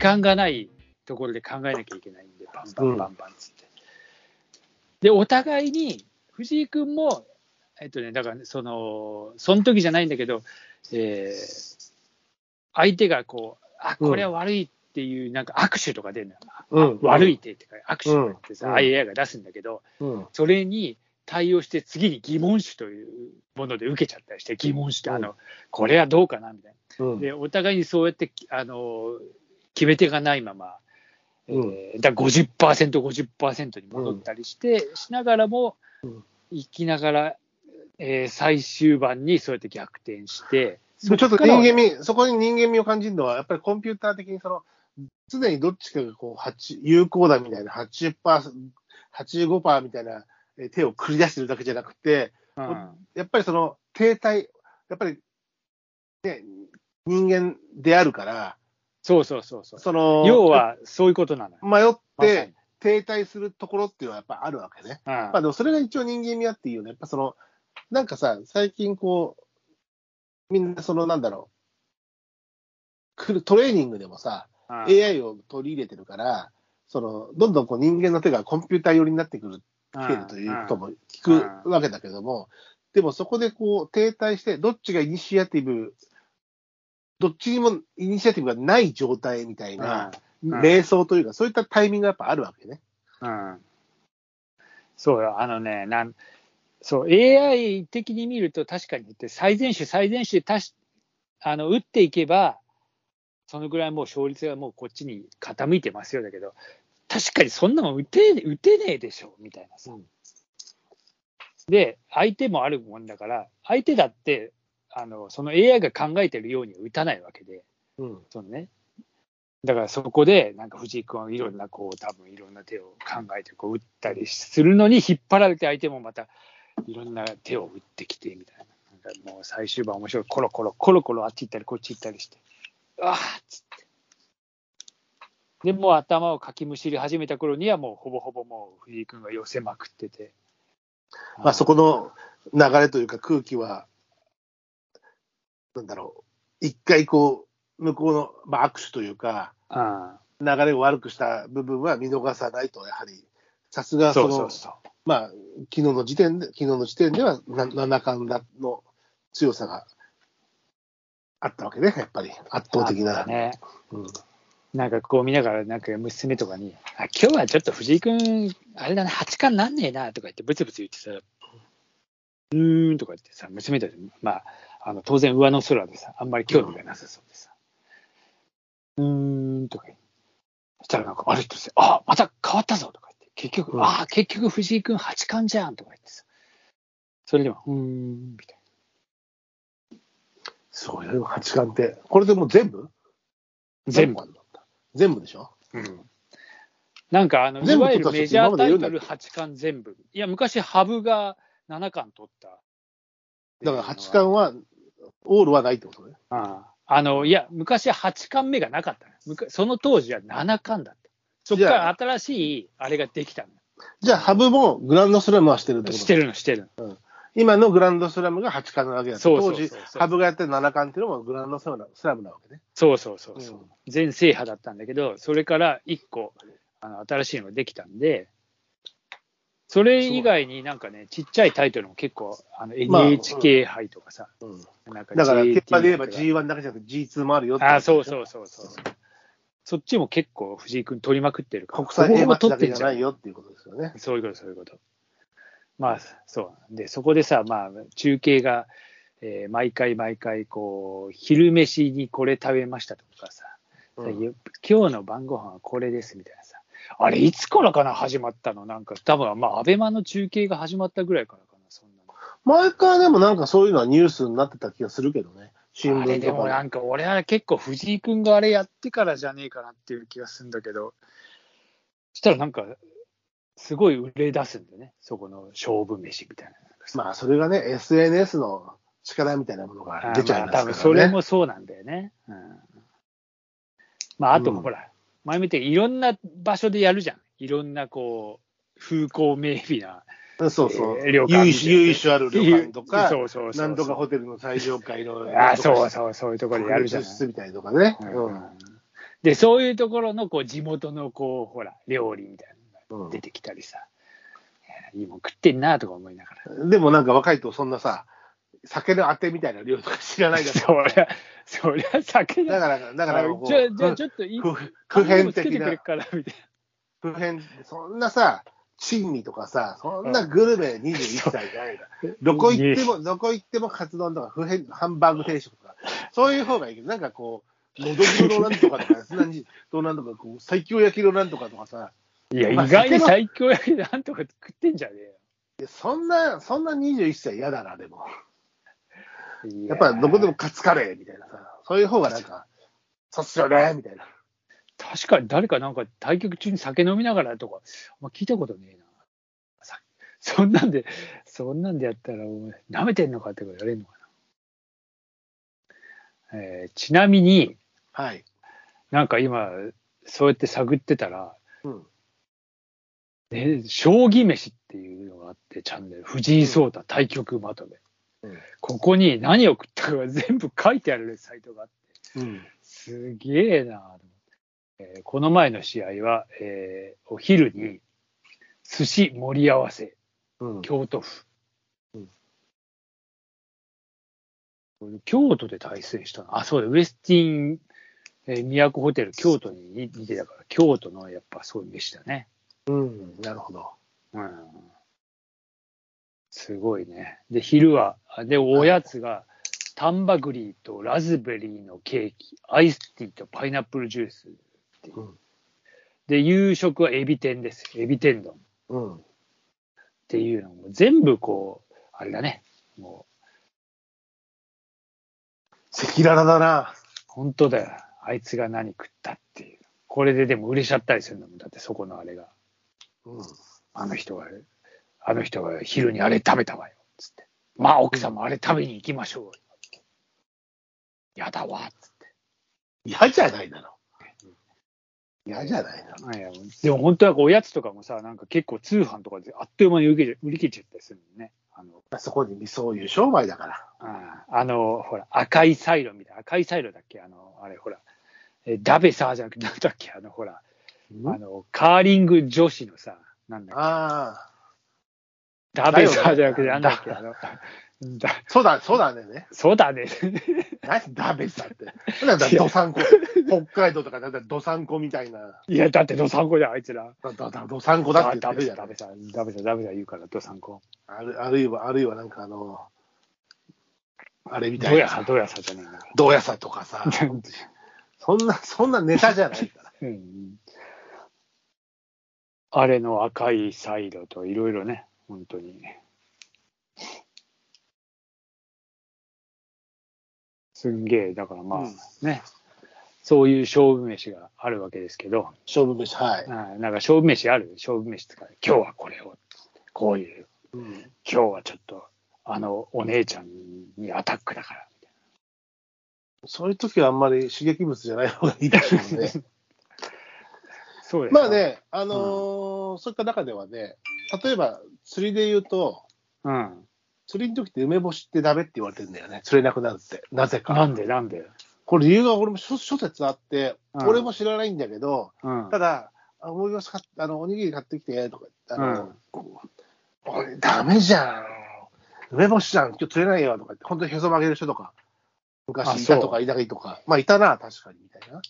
間がないところで考えなきゃいけないんで、バンバンバンバンつって。で、お互いに、藤井君も、えっとね、だから、その、その時じゃないんだけど、えー、相手がこう、あ、これは悪いっていう、なんか握手とか出るのよ。うん悪い手ってか、握手ってさ、うん AI が出すんだけど、うん。それに対応して次に疑問種というもので受けちゃったりして、疑問種って、あの、これはどうかなみたいな。うん。で、お互いにそうやって、あの、決め手がないまま、えうん。ーだから50%、50%に戻ったりして、しながらもうん、生きながら、えー最終盤にそうやって逆転して、ちょっと人間味、そこに人間味を感じるのは、やっぱりコンピューター的にその、常にどっちかがこう、8有効だみたいな80%、85%みたいなえー手を繰り出してるだけじゃなくて、うん。やっぱりその停滞、やっぱり、ね、人間であるから、そうそうそうそう。その、要は、そういうことなのよ。迷っまさにて停滞するところっていうのはやっぱあるわけね。うんまあでもそれが一応人間味あっていいよね。やっぱその、なんかさ、最近こう、みんなそのなんだろう、来るトレーニングでもさ、うん AI を取り入れてるから、その、どんどんこう人間の手がコンピューター寄りになってくる、来てるということも聞くわけだけども、でもそこでこう停滞して、どっちがイニシアティブ、どっちにもイニシアティブがない状態みたいな、うん。瞑想というか、そういったタイミングがやっぱあるわけね。うん。そうよ、あのね、なんそう AI 的に見ると、確かに言って、最善手、最善手でたしあの打っていけば、そのぐらいもう勝率がもうこっちに傾いてますよだけど、確かにそんなの打て打てねえでしょみたいなさ。うん。で、相手もあるもんだから、相手だってあの、その AI が考えてるようには打たないわけで。うん。そのね。だからそこで、なんか藤井君はいろんな、こう、多分いろんな手を考えて、こう、打ったりするのに引っ張られて、相手もまたいろんな手を打ってきて、みたいな。なんかもう最終盤面白い。コロコロ、コロコロあっち行ったり、こっち行ったりして。ああっつって。で、もう頭をかきむしり始めた頃には、もうほぼほぼもう藤井君が寄せまくってて。まあそこの流れというか空気は、なんだろう、一回こう、向こうの、まあ、握手というか、あ流れを悪くした部分は見逃さないと、やはり、さすあがその、そうそうそう。まあ、昨日の時点で、昨日の時点では、な七冠の強さがあったわけね、やっぱり、圧倒的な。ね。うんなんかこう見ながら、なんか娘とかに、あ今日はちょっと藤井君、あれだね、八冠なんねえなとか言って、ブツブツ言ってさ、うーんとか言ってさ、娘たち、まあ、あの当然上の空でさ、あんまり興味がなさそうでさ、うーんとか言って、そしたらなんか、あれってさ、あまた変わったぞとか言って、結局、うんあ結局藤井君八冠じゃんとか言ってさ、それでも、うーん、みたいそうよ、八冠って。これでもう全部な。全部。全部でしょ？うんなんかあの、いわゆるメジャータイトル八冠全部。いや、昔、羽生が七冠取った。だから八冠は、オールはないってことね。あああの、いや、昔八冠目がなかったのむかその当時は七冠だった。そこから新しいあれができたの。じゃあ、羽生もグランドスラムはしてるってこと？してるの、してるの。今のグランドスラムが八冠なわけだ当時、羽生がやってる七冠っていうのもグランドスラムなスラムなわけね。そうそうそうそう、うん全制覇だったんだけど、それから一個、あの新しいのができたんで、それ以外になんかね、ちっちゃいタイトルも結構、あのまあ NHK 杯とかさ、うん、なんかだから、結果で言えばとか G1 だけじゃなくて G2 もあるよってあそうそうそうそう。そっちも結構藤井君取りまくってるから。国際ほぼほぼ平和だ取ってんじゃんけじゃないよっていうことですよね。そういうこと、そういうこと。まあ、そう。で、そこでさ、まあ、中継が、えー毎回毎回、こう、昼飯にこれ食べましたとかさ、うん今日の晩ご飯はこれですみたいなさ、あれ、いつからかな、始まったの？なんか、多分まあ、アベマの中継が始まったぐらいからかな、そんなの。前からでもなんかそういうのはニュースになってた気がするけどね。新あれ聞とかでもなんか、俺は結構藤井君があれやってからじゃねえかなっていう気がするんだけど、そしたらなんか、すごい売れ出すんだよね、そこの勝負飯みたいな。まあ、それがね、SNS の力みたいなものが出ちゃいますからね。多分それもそうなんだよね。うん、まあ、あとうんほら、前見ていろんな場所でやるじゃん。いろんなこう、風光明媚な。うんそうそう。えー旅館由緒ある旅館とか、そうそうそうそうなんとかホテルの最上階の。あそうそう、そういうところでやるじゃない。室みたいとかね。うんうんで、そういうところのこう地元のこう、ほら、料理みたいなのが出てきたりさ、いやいいもん食ってんなとか思いながら。でもなんか若いとそんなさ、酒のあてみたいな料理とか知らないだ そろ。りゃ、そりゃ酒だ。だから、だからじゃあ、じゃあちょっといい、普普遍的な普遍、そんなさ、珍味とかさ、そんなグルメ21歳じゃないから。どこ行っても、どこ行ってもカツ丼とか、普遍、ハンバーグ定食とか、そういう方がいいけど、なんかこう、のどぐろのなんとかとか、そんなに、どうなんとか、こう、最強焼きのなんとかとかさ、な。いや、まあ意外に最強焼きでなんとか食ってんじゃねいやそんな、そんな21歳嫌だな、でも。やっぱどこでも。もカツカレーみたいなさ、そういう方がなんか、そうっすよね、みたいな。確かに誰かなんか対局中に酒飲みながらとか、まあ、聞いたことねえな。さそんなんで、そんなんでやったら、お前、舐めてんのかってことやれんのかな。えーちなみに、はい。なんか今、そうやって探ってたら、うん。ね、将棋飯っていうのがあって、チャンネル、藤井聡太対局まとめ。うんここに何を食ったかが全部書いてあるサイトがあって、うん。すげえなと思って、えーこの前の試合は、えーお昼に寿司盛り合わせ、うん。京都府。うん京都で対戦したの？あ、そうだ、ウエスティン、えー都ホテル京都に似てたから、京都のやっぱそういう飯だね。うん。なるほど。うん。すごいね。で、昼は、あで、おやつが、タンバグリーとラズベリーのケーキ、アイスティーとパイナップルジュースっていう。うんで、夕食はエビ天です。エビ天丼っうん。ていうのも全部こう、あれだね。もう、赤裸々だな。本当だよ。あいつが何食ったっていう。これででも売れちゃったりするんだもん。だってそこのあれが。うん。あの人が、あの人が昼にあれ食べたわよ。つって。まあ奥さんもあれ食べに行きましょうよ。やだわ。つって。嫌じゃないだろ。嫌じゃないの。いやでも本当はおやつとかもさ、なんか結構通販とかであっという間に売り切れちゃったりするのね。あの、そこにそういう商売だから。ああの、ほら、赤いサイロみたいな、赤いサイロだっけ？あの、あれほら、えダベサーじゃなくて、なんだっけ？あの、ほら、あの、カーリング女子のさ、なんだっけ？ああ。ダベサーじゃなくて、なんだっけあの、だ そうだ、そうだね。そうだね。何ダベさって。なんだ、ドサンコ。北海道とか、なんだ、ドサンコみたいな。いや、だってドサンコじゃん、あいつら。だだだドサンコだって言ダってるじゃんダベサダベサダベサ言うから、ドサンコ。あるあるいは、あるいはなんかあの、あれみたいな。どやさ、どやさじゃねえんだかどうやさとかさ。ら。そんな、そんなネタじゃないから。うんあれの赤いサイドといろいろね、本当に。すんげえ、だからまあうんね、そういう勝負飯があるわけですけど、勝負飯、はい。あなんか勝負飯ある？勝負飯とか、今日はこれを、こういう、うん、今日はちょっと、あのお姉ちゃんにアタックだから、みたいそういう時はあんまり刺激物じゃない方がいいでしょうね。な。そうですまあ。ね、あのーそういった中ではね、例えば釣りで言うと、うん。釣りの時って梅干しってダメって言われてるんだよね。釣れなくなるって。なぜか。なんで？なんで？これ理由が俺も諸諸説あって、うん俺も知らないんだけど、うん。ただ、あ梅干し買っあの、おにぎり買ってきて、とか言って、あの、おいダメじゃん。梅干しじゃん。今日釣れないよ、とか言って、本当にへそ曲げる人とか、あ昔いたとかいないとか、まあいたな、確かに、みたいな。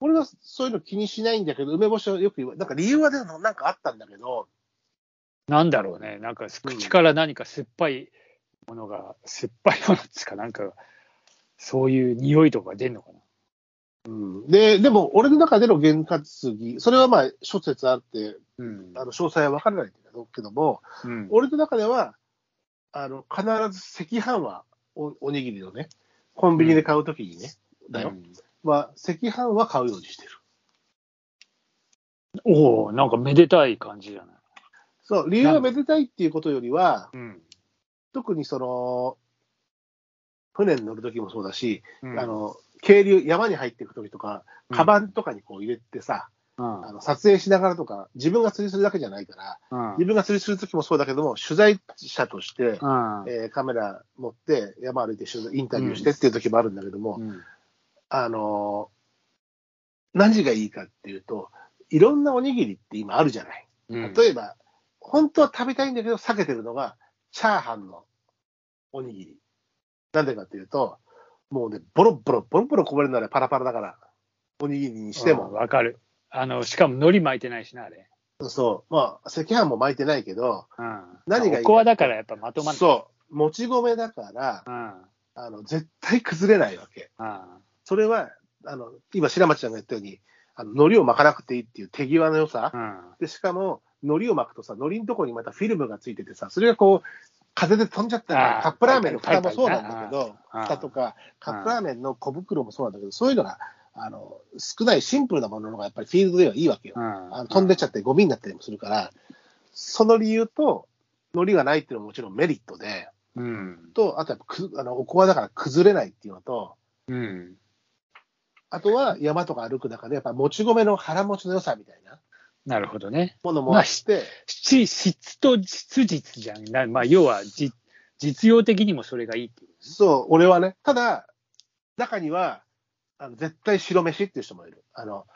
俺はそういうの気にしないんだけど、梅干しはよく言わなんか理由はでもなんかあったんだけど、なんだろうね、なんかうん口から何か酸っぱいものが、酸っぱいものっつうか、なんか、そういう匂いとか出んのかな。うん、で、でも俺の中での験担ぎ、それはまあ諸説あって、うんあの詳細は分からないんだけども、うん、俺の中では、あの、必ず赤飯はお、おにぎりのね、コンビニで買うときにね、だよ。うんは、赤飯は買うようにしてる。おおなんかめでたい感じじゃない？そう、理由はめでたいっていうことよりは、うん。特にその、船に乗るときもそうだし、うん。あ、の、渓流、山に入っていくときとか、うん。カバンとかにこう入れてさ、うん。あの撮影しながらとか、自分が釣りするだけじゃないから、うん。自分が釣りするときもそうだけども、取材者として、うん。えーカメラ持って山歩いて取材インタビューしてっていう時もあるんだけども、うん。あの何がいいかっていうと、いろんなおにぎりって今あるじゃない。うん。例えば、本当は食べたいんだけど避けてるのが、チャーハンのおにぎり。なんでかっていうと、もうね、ボロボロ、ボロボロこぼれるのはパラパラだから、おにぎりにしてうんも。わかる。あの、しかも海苔巻いてないしな、あれ。そう。まあ、赤飯も巻いてないけど、うん。何がいいかおこわだからやっぱまとまんない。そう。もち米だから、うん。あの、絶対崩れないわけ。うん。それは、あの、今、白松ちゃんが言ったように、あの、海苔を巻かなくていいっていう手際の良さ。うん。で、しかも、海苔を巻くとさ、海苔のところにまたフィルムがついててさ、それがこう、風で飛んじゃったら、カップラーメンの蓋もそうなんだけど、蓋とか、カップラーメンの小袋もそうなんだけど、そういうのが、あの、少ないシンプルなものの方がやっぱりフィールドではいいわけよ。うんあの飛んでっちゃってゴミになったりもするから、その理由と、海苔がないっていうのももちろんメリットで、うん。と、あとやっぱく、あの、おこわだから崩れないっていうのと、うん。あとは山とか歩く中で、やっぱもち米の腹持ちの良さみたいななるほどね。ものもあって、質質と質実じゃん。なまあ、要はじ実用的にもそれがいいっていう、ね。そう、俺はね、ただ、中には、あの絶対白飯っていう人もいる。あの、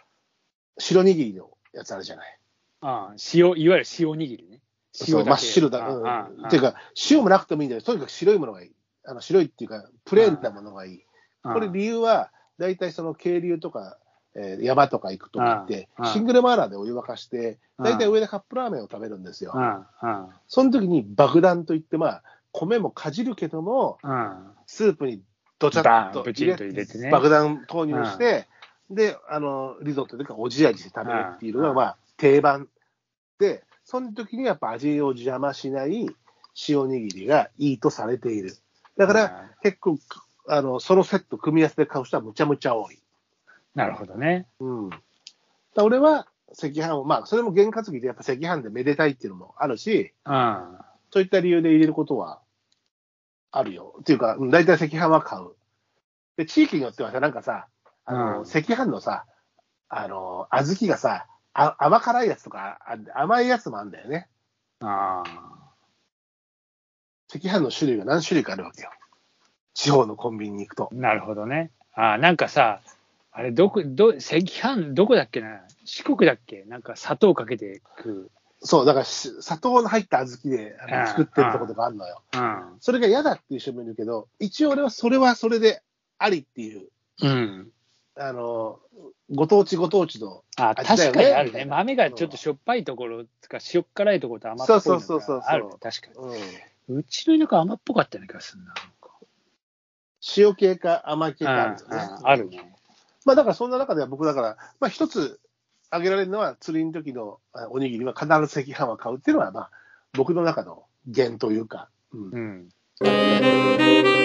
白握りのやつあるじゃない。ああ塩、いわゆる塩握りね。そう、真っ白だ。あうんああっていうか、塩もなくてもいいんだよ。とにかく白いものがいい。あの白いっていうか、プレーンなものがいい。ああこれ理由は、大体その渓流とか、えー山とか行くときってシングルマーラーでお湯沸かして、大体上でカップラーメンを食べるんですよ。その時に爆弾といって、まあ、米もかじるけども、うんスープにドチャッと入れてね。爆弾投入して、で、あの、リゾットというか、おじ味で食べるっていうのが、うんまあ、定番で、その時にやっぱ味を邪魔しない塩握りがいいとされている。だから、結構、あの、そのセット組み合わせで買う人はむちゃむちゃ多い。なるほどね。うん。俺は、赤飯を、まあ、それも験担ぎでやっぱ赤飯でめでたいっていうのもあるし、うん。そういった理由で入れることはあるよ。っていうか、うん大体赤飯は買う。で、地域によってはさ、なんかさ、あの、うん赤飯のさ、あの、小豆がさ、あ甘辛いやつとか甘いやつもあるんだよね。あ赤飯の種類が何種類かあるわけよ。地方のコンビニに行くとあ、。なるほどね。ああ、なんかさ、あれ、どこ、ど、赤飯、どこだっけな？四国だっけ？なんか砂糖かけて食う。そう、だからし砂糖の入った小豆であのうん作ってるところとかあるのよ。うん。それが嫌だっていう人もいるけど、一応俺はそれはそれでありっていう、うん。あの、ご当地ご当地のあ、味だよね確かにあるね。豆がちょっとしょっぱいところとか、塩っ辛いところと甘っぽいのそうそうそうそうがあるね。確かうん、に。うちの田舎甘っぽかったような気がするな。なんか塩系か甘系かあるんね。うんあるね。まあだからそんな中では僕だから、まあ一つ挙げられるのは釣りの時のおにぎりは必ず赤飯は買うっていうのはまあ僕の中の弦というか、うんうん。